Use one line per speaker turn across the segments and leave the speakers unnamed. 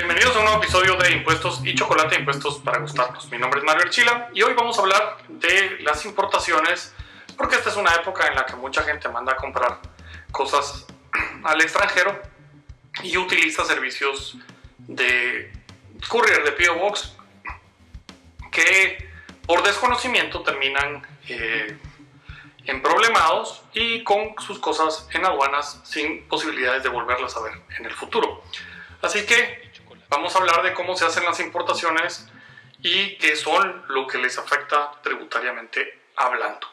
Bienvenidos a un nuevo episodio de Impuestos y Chocolate, Impuestos para Gustarnos. Mi nombre es Mario Archila y hoy vamos a hablar de las importaciones porque esta es una época en la que mucha gente manda a comprar cosas al extranjero y utiliza servicios de courier, de PO Box, que por desconocimiento terminan eh, en problemados y con sus cosas en aduanas sin posibilidades de volverlas a ver en el futuro. Así que vamos a hablar de cómo se hacen las importaciones y qué son lo que les afecta tributariamente hablando.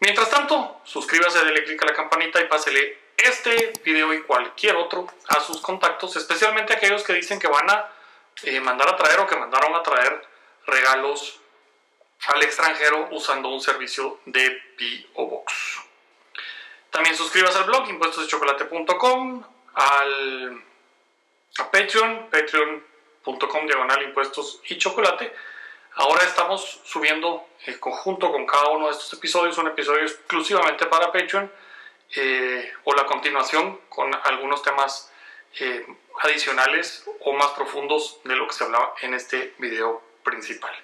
Mientras tanto, suscríbase, dele clic a la campanita y pásele este video y cualquier otro a sus contactos, especialmente aquellos que dicen que van a eh, mandar a traer o que mandaron a traer regalos al extranjero usando un servicio de P.O. Box. También suscríbase al blog impuestosdechocolate.com, al, a Patreon, patreon.com diagonal impuestos y chocolate. Ahora estamos subiendo en conjunto con cada uno de estos episodios un episodio exclusivamente para Patreon eh, o la continuación con algunos temas eh, adicionales o más profundos de lo que se hablaba en este video principal.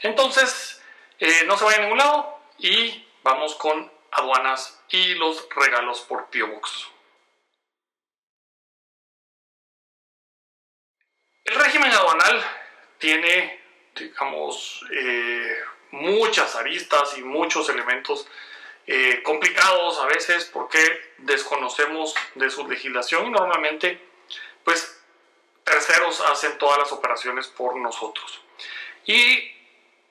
Entonces, eh, no se vaya a ningún lado y vamos con aduanas y los regalos por P.O. El régimen aduanal tiene, digamos, eh, muchas aristas y muchos elementos eh, complicados a veces porque desconocemos de su legislación y normalmente, pues, terceros hacen todas las operaciones por nosotros. Y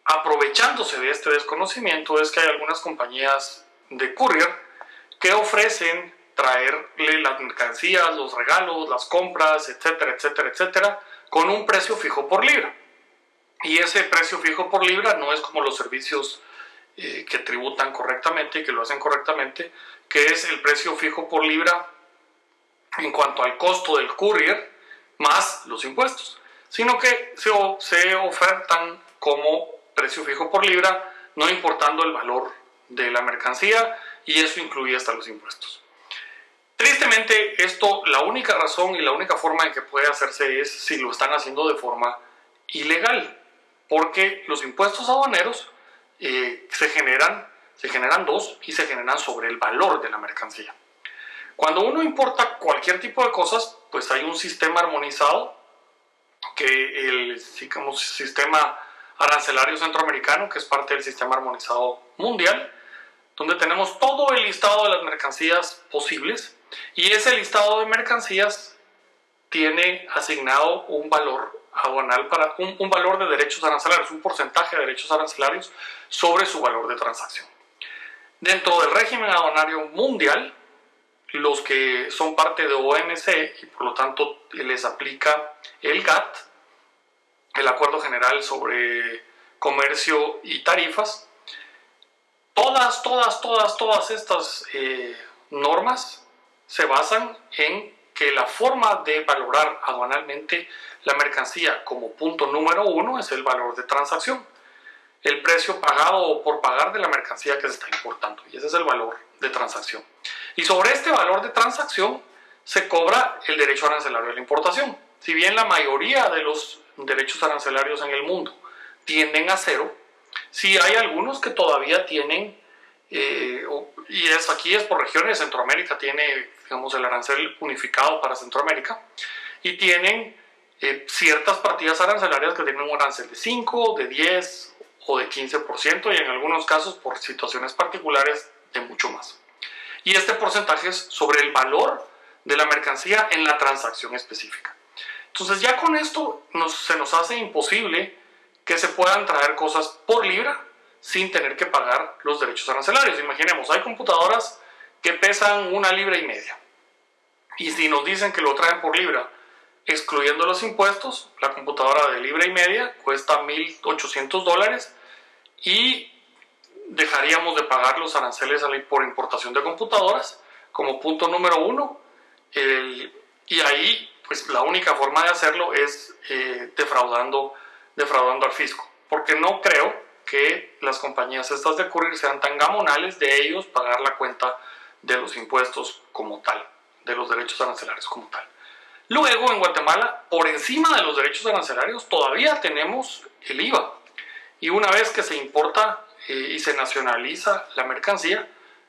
aprovechándose de este desconocimiento es que hay algunas compañías de courier que ofrecen traerle las mercancías, los regalos, las compras, etcétera, etcétera, etcétera, con un precio fijo por libra. Y ese precio fijo por libra no es como los servicios eh, que tributan correctamente y que lo hacen correctamente, que es el precio fijo por libra en cuanto al costo del courier más los impuestos, sino que se, se ofertan como precio fijo por libra, no importando el valor de la mercancía y eso incluye hasta los impuestos. Tristemente, esto, la única razón y la única forma en que puede hacerse es si lo están haciendo de forma ilegal, porque los impuestos aduaneros eh, se, generan, se generan dos y se generan sobre el valor de la mercancía. Cuando uno importa cualquier tipo de cosas, pues hay un sistema armonizado que el digamos, sistema arancelario centroamericano, que es parte del sistema armonizado mundial, donde tenemos todo el listado de las mercancías posibles y ese listado de mercancías tiene asignado un valor aduanal para un, valor de derechos arancelarios, un porcentaje de derechos arancelarios sobre su valor de transacción. Dentro del régimen aduanario mundial, los que son parte de OMC y por lo tanto les aplica el GATT, el Acuerdo General sobre Comercio y Tarifas, todas, todas, todas, todas estas eh, normas se basan en que la forma de valorar aduanalmente la mercancía como punto número uno es el valor de transacción, el precio pagado o por pagar de la mercancía que se está importando, y ese es el valor de transacción. Y sobre este valor de transacción se cobra el derecho arancelario de la importación. Si bien la mayoría de los derechos arancelarios en el mundo tienden a cero, si hay algunos que todavía tienen, eh, y es aquí es por regiones, Centroamérica tiene, digamos, el arancel unificado para Centroamérica, y tienen eh, ciertas partidas arancelarias que tienen un arancel de 5, de 10 o de 15%, y en algunos casos, por situaciones particulares, de mucho más. Y este porcentaje es sobre el valor de la mercancía en la transacción específica. Entonces ya con esto se nos hace imposible que se puedan traer cosas por libra sin tener que pagar los derechos arancelarios. Imaginemos, hay computadoras que pesan una libra y media. Y si nos dicen que lo traen por libra, excluyendo los impuestos, la computadora de libra y media cuesta 1.800 dólares y dejaríamos de pagar los aranceles por importación de computadoras como punto número uno. y ahí pues la única forma de hacerlo es eh, defraudando, defraudando al fisco. Porque no creo que las compañías estas de courier sean tan gamonales de ellos pagar la cuenta de los impuestos como tal, de los derechos arancelarios como tal. Luego, en Guatemala, por encima de los derechos arancelarios, todavía tenemos el IVA. Y una vez que se importa eh, y se nacionaliza la mercancía,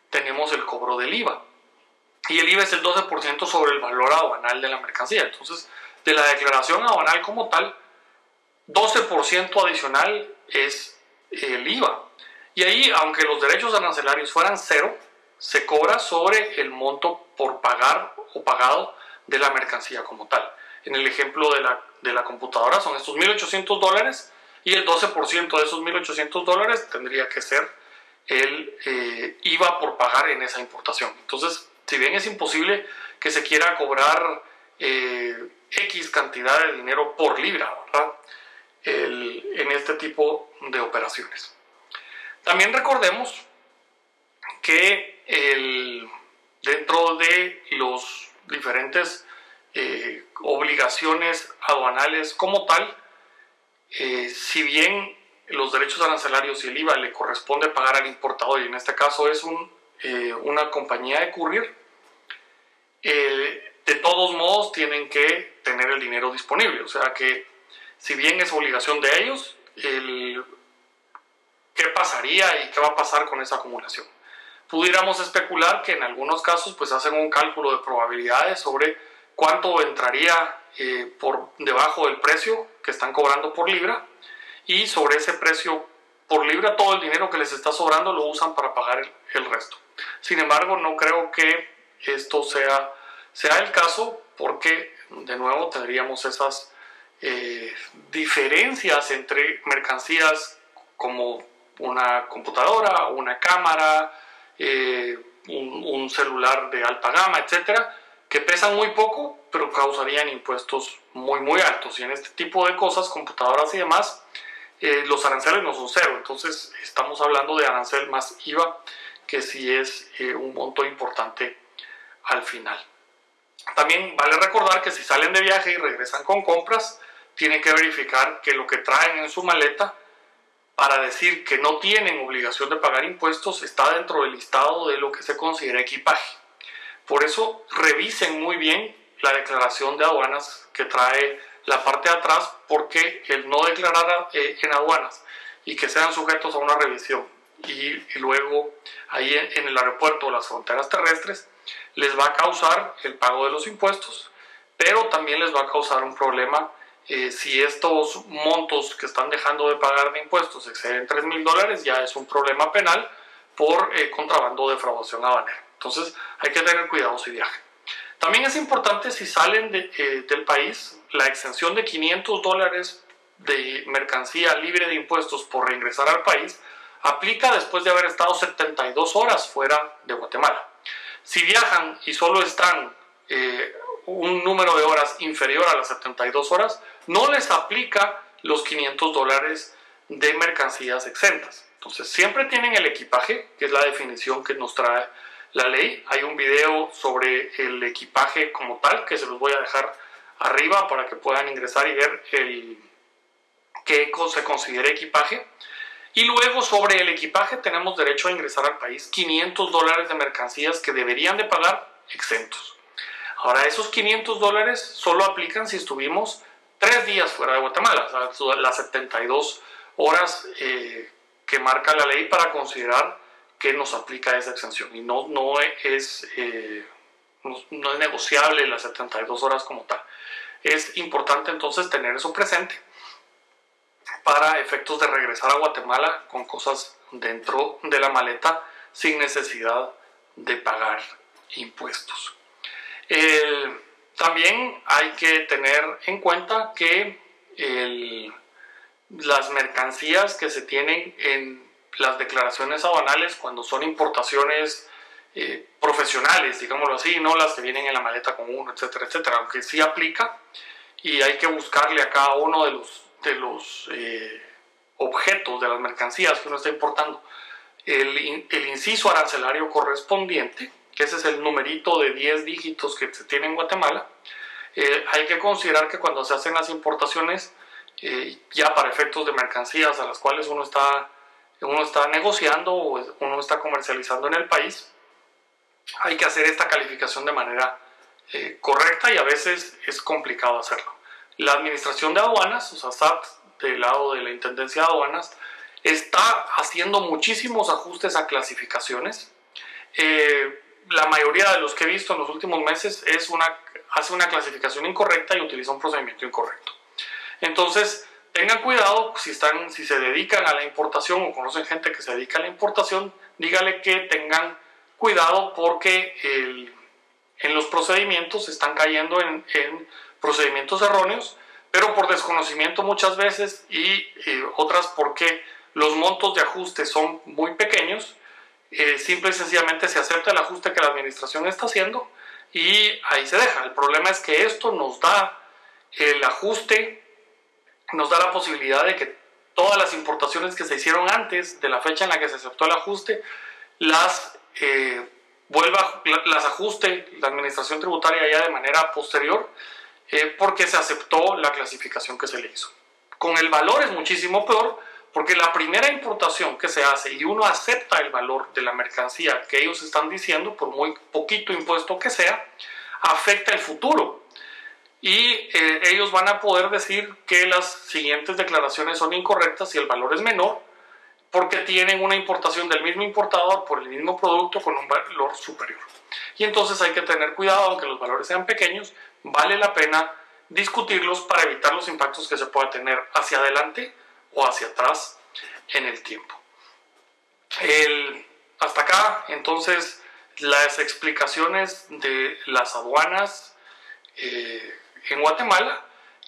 tenemos el cobro del IVA. Y el IVA es el 12% sobre el valor aduanal de la mercancía. Entonces, de la declaración aduanal como tal, 12% adicional es el IVA. Y ahí, aunque los derechos arancelarios fueran cero, se cobra sobre el monto por pagar o pagado de la mercancía como tal. En el ejemplo de la, de la computadora son estos 1.800 dólares y el 12% de esos 1.800 dólares tendría que ser el eh, IVA por pagar en esa importación. Entonces, si bien es imposible que se quiera cobrar eh, X cantidad de dinero por libra, ¿verdad? en este tipo de operaciones. También recordemos que dentro de los diferentes eh, obligaciones aduanales como tal, eh, si bien los derechos arancelarios y el IVA le corresponde pagar al importador, y en este caso es eh, una compañía de courier, de todos modos tienen que tener el dinero disponible. O sea que si bien es obligación de ellos, el, ¿qué pasaría y qué va a pasar con esa acumulación? Pudiéramos especular que en algunos casos pues hacen un cálculo de probabilidades sobre cuánto entraría eh, por debajo del precio que están cobrando por libra y sobre ese precio por libra todo el dinero que les está sobrando lo usan para pagar el, resto. Sin embargo, no creo que esto sea, sea el caso porque de nuevo tendríamos esas eh, diferencias entre mercancías como una computadora, una cámara, eh, un, celular de alta gama, etcétera, que pesan muy poco, pero causarían impuestos muy, muy altos. Y en este tipo de cosas, computadoras y demás, eh, los aranceles no son cero. Entonces, estamos hablando de arancel más IVA, que sí es eh, un monto importante al final. También vale recordar que si salen de viaje y regresan con compras, tienen que verificar que lo que traen en su maleta para decir que no tienen obligación de pagar impuestos está dentro del listado de lo que se considera equipaje. Por eso revisen muy bien la declaración de aduanas que trae la parte de atrás porque el no declarar eh, en aduanas y que sean sujetos a una revisión y, luego ahí en, el aeropuerto o las fronteras terrestres les va a causar el pago de los impuestos, pero también les va a causar un problema eh, si estos montos que están dejando de pagar de impuestos exceden 3 mil dólares, ya es un problema penal por eh, contrabando defraudación aduanera. Entonces hay que tener cuidado si viajan. También es importante si salen eh, del país, la exención de 500 dólares de mercancía libre de impuestos por reingresar al país aplica después de haber estado 72 horas fuera de Guatemala. Si viajan y solo están un número de horas inferior a las 72 horas, no les aplica los 500 dólares de mercancías exentas. Entonces, siempre tienen el equipaje, que es la definición que nos trae la ley. Hay un video sobre el equipaje como tal, que se los voy a dejar arriba para que puedan ingresar y ver el, se considera equipaje. Y luego sobre el equipaje tenemos derecho a ingresar al país 500 dólares de mercancías que deberían de pagar exentos. Ahora, esos 500 dólares solo aplican si estuvimos tres días fuera de Guatemala, las 72 horas eh, que marca la ley para considerar que nos aplica esa exención. Y no, no, es, eh, no, es negociable las 72 horas como tal. Es importante entonces tener eso presente para efectos de regresar a Guatemala con cosas dentro de la maleta sin necesidad de pagar impuestos. El, también hay que tener en cuenta que las mercancías que se tienen en las declaraciones aduanales cuando son importaciones eh, profesionales, digámoslo así, no las que vienen en la maleta con uno, etcétera, etcétera, aunque sí aplica y hay que buscarle a cada uno de los, de los eh, objetos de las mercancías que uno está importando. El, el inciso arancelario correspondiente que ese es el numerito de 10 dígitos que se tiene en Guatemala, eh, hay que considerar que cuando se hacen las importaciones, eh, ya para efectos de mercancías a las cuales uno está, uno está negociando o uno está comercializando en el país, hay que hacer esta calificación de manera eh, correcta y a veces es complicado hacerlo. La administración de aduanas, o sea, SAT del lado de la Intendencia de Aduanas, está haciendo muchísimos ajustes a clasificaciones. Eh, la mayoría de los que he visto en los últimos meses es una, hace una clasificación incorrecta y utiliza un procedimiento incorrecto. Entonces, tengan cuidado si, están, si se dedican a la importación o conocen gente que se dedica a la importación, dígale que tengan cuidado porque en los procedimientos están cayendo en, procedimientos erróneos, pero por desconocimiento muchas veces y otras porque los montos de ajuste son muy pequeños, eh, simple y sencillamente se acepta el ajuste que la administración está haciendo y ahí se deja. El problema es que esto nos da el ajuste, nos da la posibilidad de que todas las importaciones que se hicieron antes de la fecha en la que se aceptó el ajuste, las eh, vuelva, las ajuste la administración tributaria ya de manera posterior, eh, porque se aceptó la clasificación que se le hizo. Con el valor es muchísimo peor, porque la primera importación que se hace y uno acepta el valor de la mercancía que ellos están diciendo, por muy poquito impuesto que sea, afecta el futuro. Y eh, ellos van a poder decir que las siguientes declaraciones son incorrectas si el valor es menor, porque tienen una importación del mismo importador por el mismo producto con un valor superior. Y entonces hay que tener cuidado, aunque los valores sean pequeños, vale la pena discutirlos para evitar los impactos que se pueda tener hacia adelante o hacia atrás en el tiempo. hasta acá, entonces, las explicaciones de las aduanas eh, en Guatemala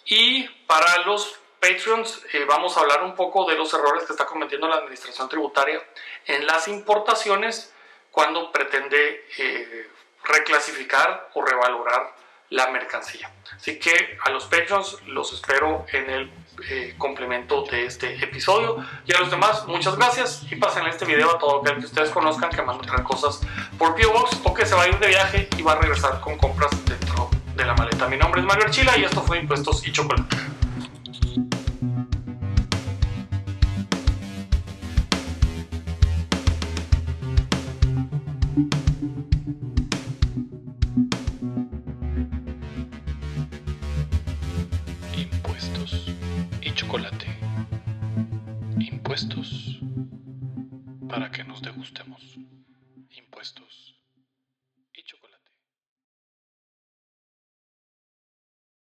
y para los Patreons eh, vamos a hablar un poco de los errores que está cometiendo la administración tributaria en las importaciones cuando pretende eh, reclasificar o revalorar la mercancía. Así que a los Patreons los espero en el eh, complemento de este episodio. Y a los demás, muchas gracias y pasen este video a todo aquel que ustedes conozcan que manda cosas por P.O. Box o que se va a ir de viaje y va a regresar con compras dentro de la maleta. Mi nombre es Mario Archila y esto fue Impuestos y Chocolate.
Para que nos degustemos.